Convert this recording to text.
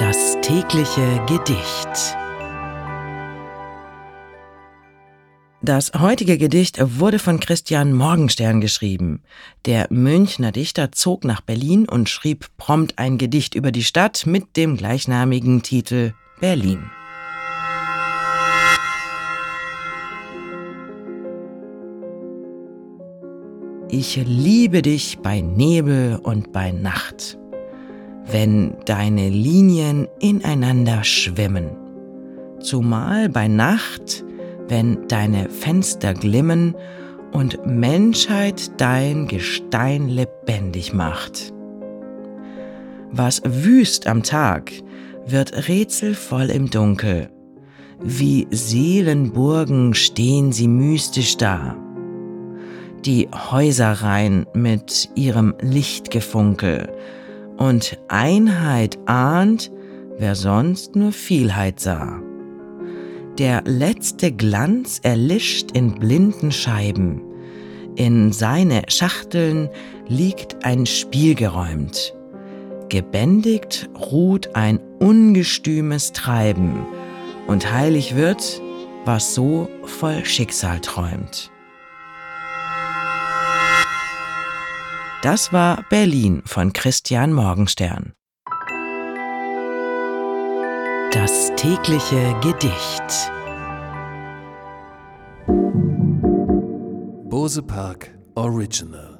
Das tägliche Gedicht. Das heutige Gedicht wurde von Christian Morgenstern geschrieben. Der Münchner Dichter zog nach Berlin und schrieb prompt ein Gedicht über die Stadt mit dem gleichnamigen Titel Berlin. Ich liebe dich bei Nebel und bei Nacht, wenn deine Linien ineinander schwimmen, zumal bei Nacht, wenn deine Fenster glimmen und Menschheit dein Gestein lebendig macht. Was wüst am Tag, wird rätselvoll im Dunkel. Wie Seelenburgen stehen sie mystisch da. Die Häuserreihen mit ihrem Lichtgefunkel und Einheit ahnt, wer sonst nur Vielheit sah. Der letzte Glanz erlischt in blinden Scheiben. In seine Schachteln liegt ein Spiel geräumt. Gebändigt ruht ein ungestümes Treiben, und heilig wird, was so voll Schicksal träumt. Das war Berlin von Christian Morgenstern. Das tägliche Gedicht. Bose Park Original